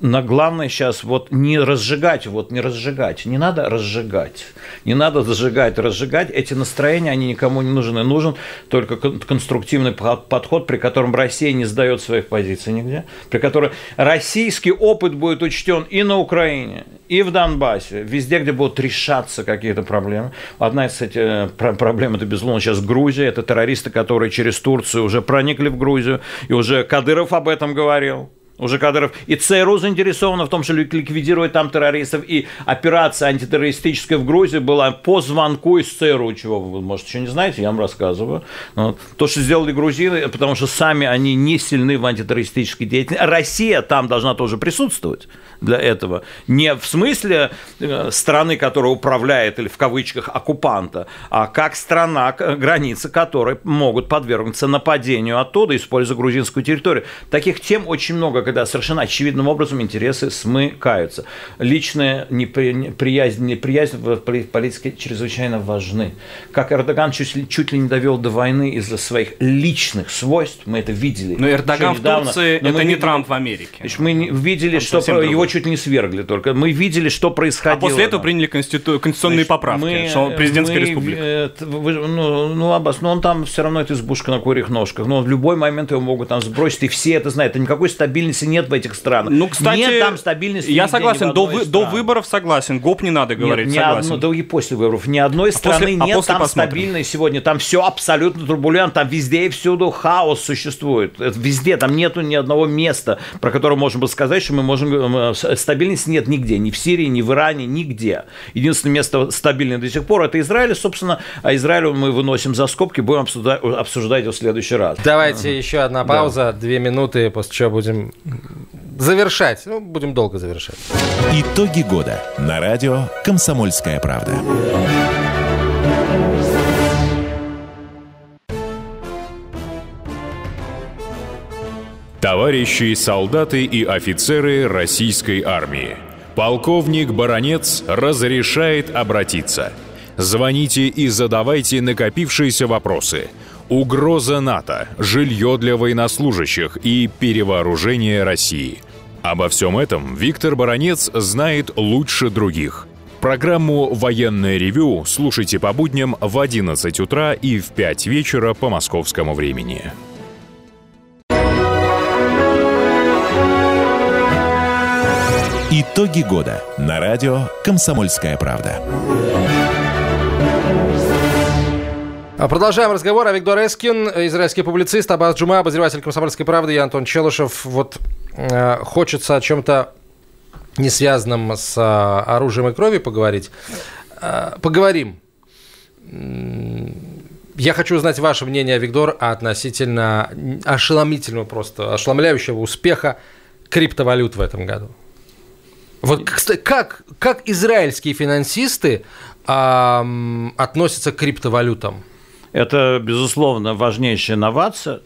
На главное сейчас вот не разжигать, вот не разжигать, не надо разжигать, не надо зажигать, разжигать, эти настроения, они никому не нужны, нужен только конструктивный подход, при котором Россия не сдает своих позиций нигде, при котором российский опыт будет учтен и на Украине, и в Донбассе, везде, где будут решаться какие-то проблемы. Одна из этих проблем, это, безусловно, сейчас Грузия, это террористы, которые через Турцию уже проникли в Грузию, и уже Кадыров об этом говорил, уже Кадыров. И ЦРУ заинтересована в том, что ликвидировать там террористов. И операция антитеррористическая в Грузии была по звонку из ЦРУ, чего вы, может, еще не знаете, я вам рассказываю. Вот. То, что сделали грузины, потому что сами они не сильны в антитеррористической деятельности. Россия там должна тоже присутствовать для этого. Не в смысле э, страны, которая управляет, или в кавычках, оккупанта, а как страна, границы которой могут подвергнуться нападению оттуда, используя грузинскую территорию. Таких тем очень много, когда совершенно очевидным образом интересы смыкаются. Личная неприязнь, неприязнь в политике чрезвычайно важны. Как Эрдоган чуть, чуть ли не довел до войны из-за своих личных свойств, мы это видели. Но Эрдоган в Турции, это не видели, Трамп в Америке. Мы видели, что его чуть ли не свергли только. Мы видели, что происходило. А после этого приняли конститу... конституционные Значит, поправки, мы, что президентская мы, республика. Это, ну, ну, Аббас, но он там все равно это избушка на курьих ножках. Но в любой момент его могут там сбросить, и все это знают. Это никакой стабильности стабильности нет в этих странах. Ну, кстати, нет там стабильности. Я согласен, ни в до, вы- до выборов согласен. ГОП не надо говорить, Нет, ни согласен. одно- да и после выборов. Ни одной страны после- а нет после там посмотрим. стабильной сегодня. Там все абсолютно турбулентно. Там везде и всюду хаос существует. Это везде. Там нету ни одного места, про которое можно было сказать, что мы можем... э, с- Стабильности нет нигде. Ни в Сирии, ни в Иране, нигде. Единственное место стабильное до сих пор это Израиль. Собственно, а Израиль мы выносим за скобки. Будем обсуждать, обсуждать его в следующий раз. Давайте еще одна пауза, две минуты, после чего будем завершать. Ну, будем долго завершать. Итоги года на радио «Комсомольская правда». Товарищи солдаты и офицеры российской армии. Полковник Баронец разрешает обратиться. Звоните и задавайте накопившиеся вопросы. Угроза НАТО, жилье для военнослужащих и перевооружение России. Обо всем этом Виктор Баронец знает лучше других. Программу «Военное ревю» слушайте по будням в 11 утра и в 5 вечера по московскому времени. Итоги года на радио «Комсомольская правда». Продолжаем разговор. А Виктор Эскин, израильский публицист, Абаз Джума, обозреватель «Комсомольской правды», я Антон Челышев. Вот э, хочется о чем-то не связанном с э, оружием и кровью поговорить. Э, поговорим. Я хочу узнать ваше мнение, Виктор, относительно ошеломительного просто, ошеломляющего успеха криптовалют в этом году. Вот, как, как израильские финансисты ам, относятся к криптовалютам? Это, безусловно, важнейшая инновация.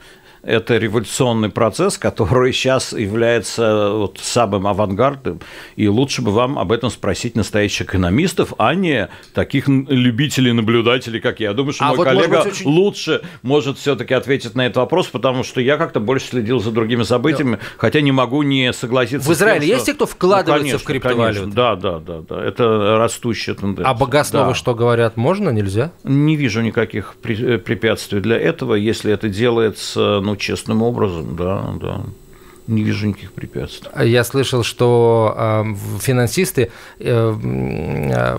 Это революционный процесс, который сейчас является вот самым авангардным. И лучше бы вам об этом спросить настоящих экономистов, а не таких любителей, наблюдателей, как я. Я думаю, что А мой вот, может коллега быть, очень- лучше может все-таки ответить на этот вопрос, потому что я как-то больше следил за другими событиями, хотя не могу не согласиться. В с тем, Израиле есть что- те, кто вкладывается Ну, конечно, в криптовалюты? конечно. Да, да, да, да. Это растущая тенденция. А богословы Да. что говорят? Можно, нельзя? Не вижу никаких препятствий для этого, если это делается ну, честным образом, да, да. Не вижу никаких препятствий. Я слышал, что в- финансисты э, э,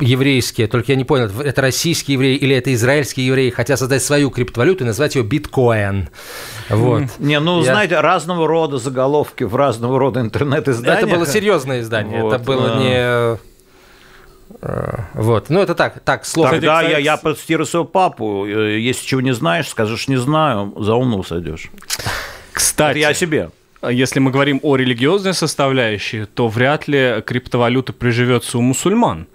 еврейские, только я не понял, это российские евреи или это израильские евреи, хотят создать свою криптовалюту и назвать ее биткоин. Вот. Не, ну, Я- знаете, разного рода заголовки в разного рода интернет-изданиях. Это было серьезное издание, Вот, это было да. не... э, Вот, ну это так, так, слово. Тогда Кстати, я, я процитирую своего папу. э, Если чего не знаешь, скажешь не знаю, за умного сойдешь. Кстати, Это я о себе. если мы говорим о религиозной составляющей, то вряд ли криптовалюта приживется у мусульман.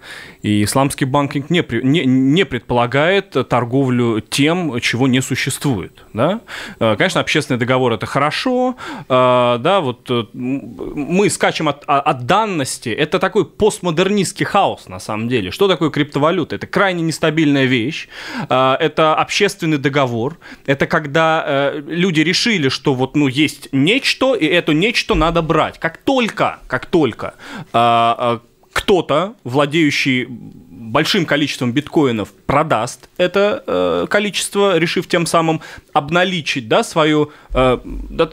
И исламский банкинг не, не, не предполагает торговлю тем, чего не существует. Да? Э, Конечно, общественный договор это хорошо. э, Да, вот э, мы скачем от, о- от данности. Это такой постмодернистский хаос на самом деле. Что такое криптовалюта? Это крайне нестабильная вещь. Это общественный договор. Это когда люди решили, что вот ну есть нечто, и это нечто надо брать. Как только, как только кто-то, владеющий большим количеством биткоинов, продаст это э, количество, решив тем самым обналичить да, свое э,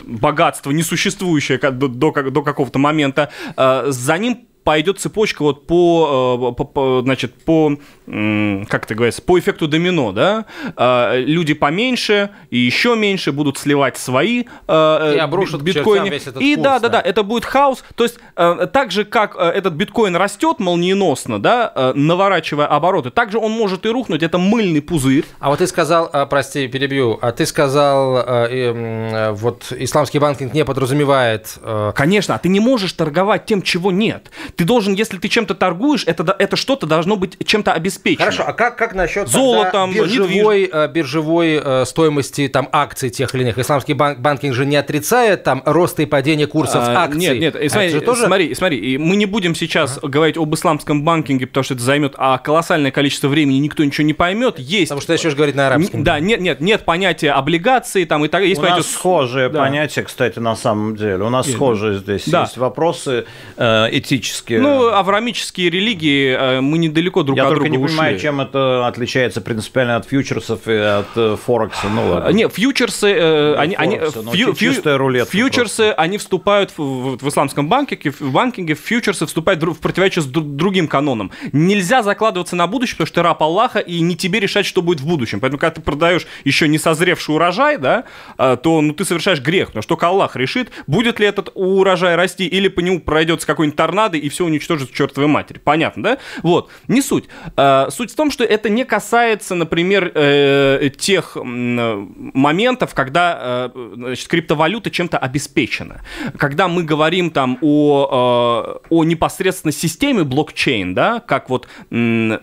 богатство, несуществующее до, до до какого-то момента, э, за ним пойдет цепочка вот по, э, по- по, значит, по, как это говорится, по эффекту домино, да, Э, люди поменьше и еще меньше будут сливать свои э, И э, обрушат биткоины. чертям весь этот и курс, да, да, да. это будет хаос. То есть э, так же, как э, этот биткоин растет молниеносно, да, э, наворачивая обороты, так же он может и рухнуть. Это мыльный пузырь. А вот ты сказал, а, прости, перебью, а ты сказал, а, а, вот исламский банкинг не подразумевает... а, Конечно, а ты не можешь торговать тем, чего нет. Ты должен, если ты чем-то торгуешь, это, это что-то должно быть чем-то обеспечено. Хорошо, а как, как насчет Золотом, биржевой, э, биржевой э, стоимости там, акций тех или иных? Исламский банк, банкинг же не отрицает там роста и падения курсов А, акций. Нет, нет, и смотри, тоже... смотри, смотри, и мы не будем сейчас говорить об исламском банкинге, потому что это займет а, колоссальное количество времени, никто ничего не поймет. Есть. Потому что начнешь говорить на арабском. Да, нет, нет, нет понятия облигаций, там и так есть У нас понятие с- схожее да. понятие, кстати, на самом деле. У нас схожие здесь Да. есть вопросы э, этические. Ну, авраамические религии, э, мы недалеко друг Я от друга не понимаю, ушли. чем это отличается принципиально от фьючерсов и от э, Форекса. Ну ладно. Не, фьючерсы, э, они, они, Форекса, ну, фью- чистая рулетка фьючерсы, они вступают в, в- исламском банкинге, в банкинге, фьючерсы вступают в противоречие с дру- другим канонам. Нельзя закладываться на будущее, потому что ты раб Аллаха, и не тебе решать, что будет в будущем. Поэтому, когда ты продаешь еще не созревший урожай, да, а, то ну, ты совершаешь грех, потому что только Аллах решит, будет ли этот урожай расти, или по нему пройдется какой-нибудь торнадо, и все уничтожит чертовой матери. Понятно, да? Вот, не суть. Суть в том, что это не касается, например, э, тех моментов, когда э, значит, криптовалюта чем-то обеспечена. Когда мы говорим там о, э, о непосредственно системе блокчейн, да, как вот не,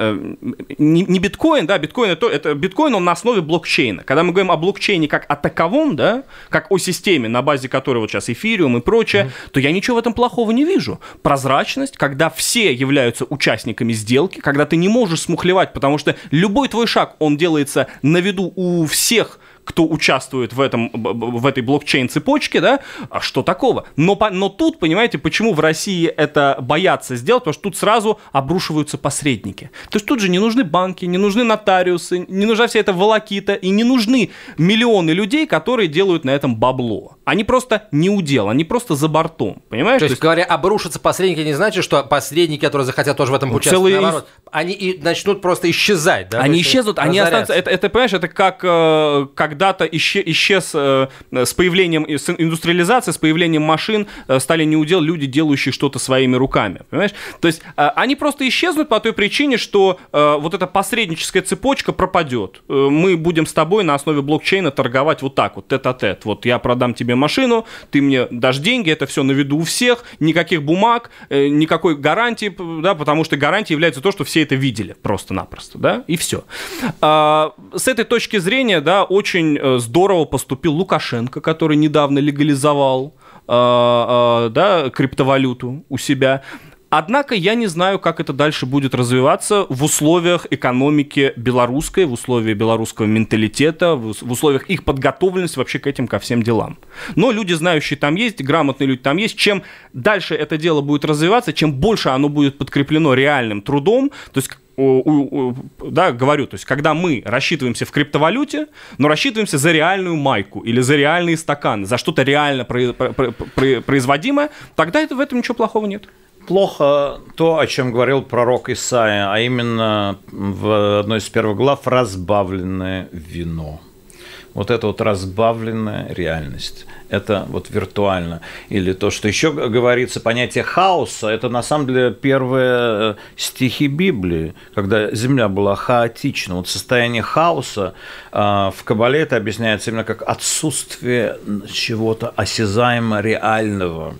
не биткоин, да, биткоин это, это биткоин, он на основе блокчейна. Когда мы говорим о блокчейне как о таковом, да, как о системе, на базе которой вот сейчас эфириум и прочее, то я ничего в этом плохого не вижу. Прозрачность, когда все являются участниками сделки, когда ты не можешь смухлевать, потому что любой твой шаг, он делается на виду у всех кто участвует в, этом, в этой блокчейн-цепочке, да, а что такого? Но, но тут, понимаете, почему в России это боятся сделать, потому что тут сразу обрушиваются посредники. То есть тут же не нужны банки, не нужны нотариусы, не нужна вся эта волокита, и не нужны миллионы людей, которые делают на этом бабло. Они просто не удел, они просто за бортом, понимаешь? То есть, говоря, обрушатся посредники не значит, что посредники, которые захотят тоже в этом Ну, участвовать, целые- наоборот, они и начнут просто исчезать, да? Они То есть исчезнут, они останутся. Это, это, понимаешь, это как э, когда-то исче- исчез э, с появлением с индустриализации, с появлением машин э, стали неудел люди, делающие что-то своими руками. Понимаешь? То есть э, они просто исчезнут по той причине, что э, вот эта посредническая цепочка пропадет. Э, мы будем с тобой на основе блокчейна торговать вот так вот, тет-а-тет. Вот я продам тебе машину, ты мне дашь деньги, это все на виду у всех, никаких бумаг, э, никакой гарантии, да, потому что гарантией является то, что все это видели просто-напросто, да, и все. с этой точки зрения, да, очень э, здорово поступил Лукашенко, который недавно легализовал а, а, да, криптовалюту у себя. Однако я не знаю, как это дальше будет развиваться в условиях экономики белорусской, в условиях белорусского менталитета, в ус- в условиях их подготовленности вообще к этим, ко всем делам. Но люди, знающие там есть, грамотные люди там есть. Чем дальше это дело будет развиваться, чем больше оно будет подкреплено реальным трудом, то есть да, говорю, то есть, когда мы рассчитываемся в криптовалюте, но рассчитываемся за реальную майку или за реальные стаканы, за что-то реально про- про- про- про- производимое, тогда это, в этом ничего плохого нет. Плохо то, о чем говорил пророк Исаия, а именно в одной из первых глав разбавленное вино. Вот это вот разбавленная реальность. Это вот виртуально. Или то, что еще говорится, понятие хаоса, это на самом деле первые э, стихи Библии, когда земля была хаотична. Вот состояние хаоса э, в Кабале это объясняется именно как отсутствие чего-то осязаемо реального.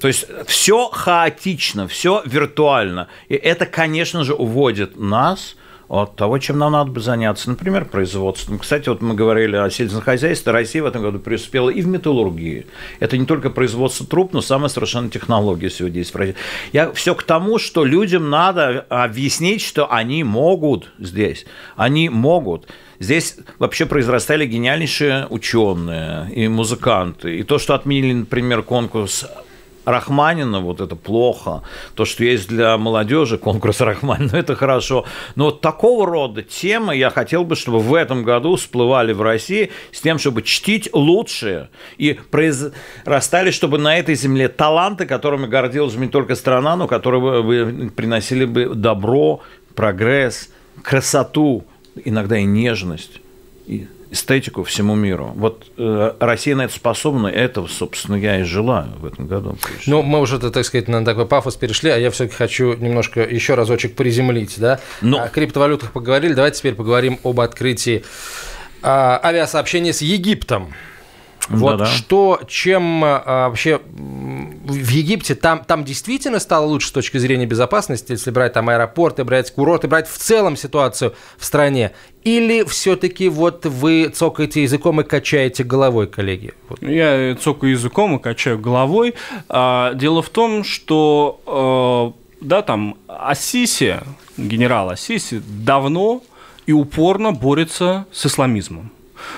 То есть все хаотично, все виртуально. И это, конечно же, уводит нас от того, чем нам надо бы заняться. Например, производством. Кстати, вот мы говорили о сельском хозяйстве. Россия в этом году преуспела и в металлургии. Это не только производство труб, но самая совершенно технология сегодня есть в России. Я все к тому, что людям надо объяснить, что они могут здесь. Они могут. Здесь вообще произрастали гениальнейшие ученые и музыканты. И то, что отменили, например, конкурс Рахманина, вот это плохо. То, что есть для молодежи конкурс Рахманина, это хорошо. Но вот такого рода темы я хотел бы, чтобы в этом году всплывали в России с тем, чтобы чтить лучшее и произрастали, чтобы на этой земле таланты, которыми гордилась бы не только страна, но которые бы приносили бы добро, прогресс, красоту, иногда и нежность, эстетику всему миру. Вот э, Россия на это способна, этого, собственно, я и желаю в этом году. Ну, мы уже, так сказать, на такой пафос перешли, а я все-таки хочу немножко еще разочек приземлить, да? Ну. О криптовалютах поговорили, давайте теперь поговорим об открытии а, авиасообщения с Египтом. Вот Да-да. что, чем а, вообще в Египте там, там действительно стало лучше с точки зрения безопасности, если брать там аэропорты, брать курорты, брать в целом ситуацию в стране? Или все-таки вот вы цокаете языком и качаете головой, коллеги? Вот. Я цокаю языком и качаю головой. А, Дело в том, что э, да, там Ассиси, генерал Ассиси, давно и упорно борется с исламизмом.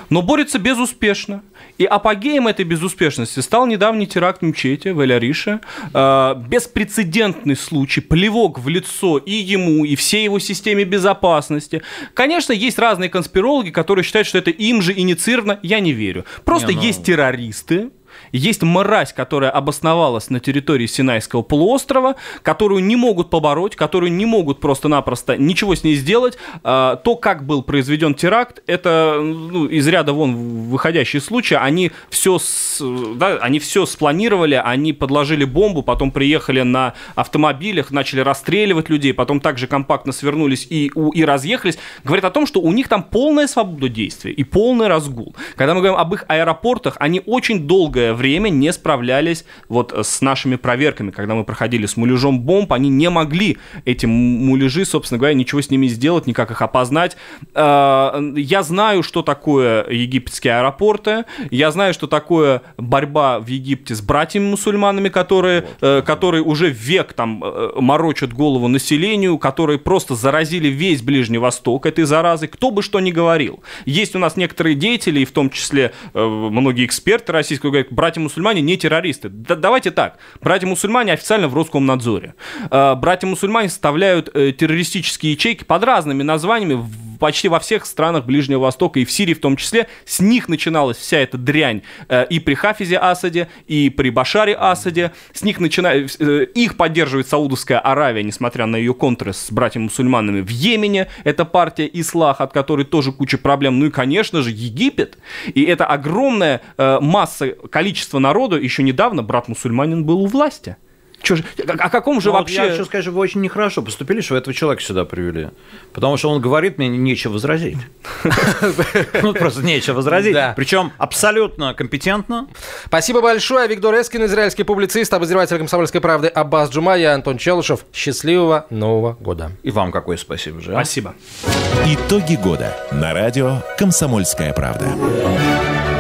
Но борется безуспешно. И апогеем этой безуспешности стал недавний теракт в мечети в Эль-Арише. Э, беспрецедентный случай, плевок в лицо и ему, и всей его системе безопасности. Конечно, есть разные конспирологи, которые считают, что это им же инициировано. Я не верю. Просто Не, ну... есть террористы, есть мразь, которая обосновалась на территории Синайского полуострова, которую не могут побороть, которую не могут просто-напросто ничего с ней сделать. А, то, как был произведен теракт, это ну, из ряда вон выходящий случай. Они все, с, да, они все спланировали, они подложили бомбу, потом приехали на автомобилях, начали расстреливать людей, потом также компактно свернулись и, и разъехались. Говорит о том, что у них там полная свобода действия и полный разгул. Когда мы говорим об их аэропортах, они очень долгое время не справлялись вот с нашими проверками. Когда мы проходили с муляжом бомб, они не могли эти муляжи, собственно говоря, ничего с ними сделать, никак их опознать. А, я знаю, что такое египетские аэропорты, я знаю, что такое борьба в Египте с братьями-мусульманами, которые, э, которые уже век там э, морочат голову населению, которые просто заразили весь Ближний Восток этой заразой, кто бы что ни говорил. Есть у нас некоторые деятели, и в том числе э, многие эксперты российского, говорят, братья-мусульмане не террористы. Да, давайте так. Братья-мусульмане официально в Роскомнадзоре. Э, братья-мусульмане составляют э, террористические ячейки под разными названиями почти во всех странах Ближнего Востока и в Сирии в том числе. С них начиналась вся эта дрянь э, и при Хафизе Асаде, и при Башаре Асаде. С них начинает, их поддерживает Саудовская Аравия, несмотря на ее контры с братьями-мусульманами в Йемене. Это партия Ислах, от которой тоже куча проблем. Ну и, конечно же, Египет. И это огромная масса, количество количество народу, еще недавно брат-мусульманин был у власти. Чё же, о каком же ну, вообще... Вот я хочу сказать, что вы очень нехорошо поступили, что вы этого человека сюда привели. Потому что он говорит, мне нечего возразить. (laughs) Ну, просто нечего возразить. Причем абсолютно компетентно. Спасибо большое. Виктор Эскин, израильский публицист, обозреватель «Комсомольской правды» Аббас Джума, я Антон Челышев. Счастливого Нового года. И вам какое спасибо же. Спасибо. Итоги года на радио «Комсомольская правда».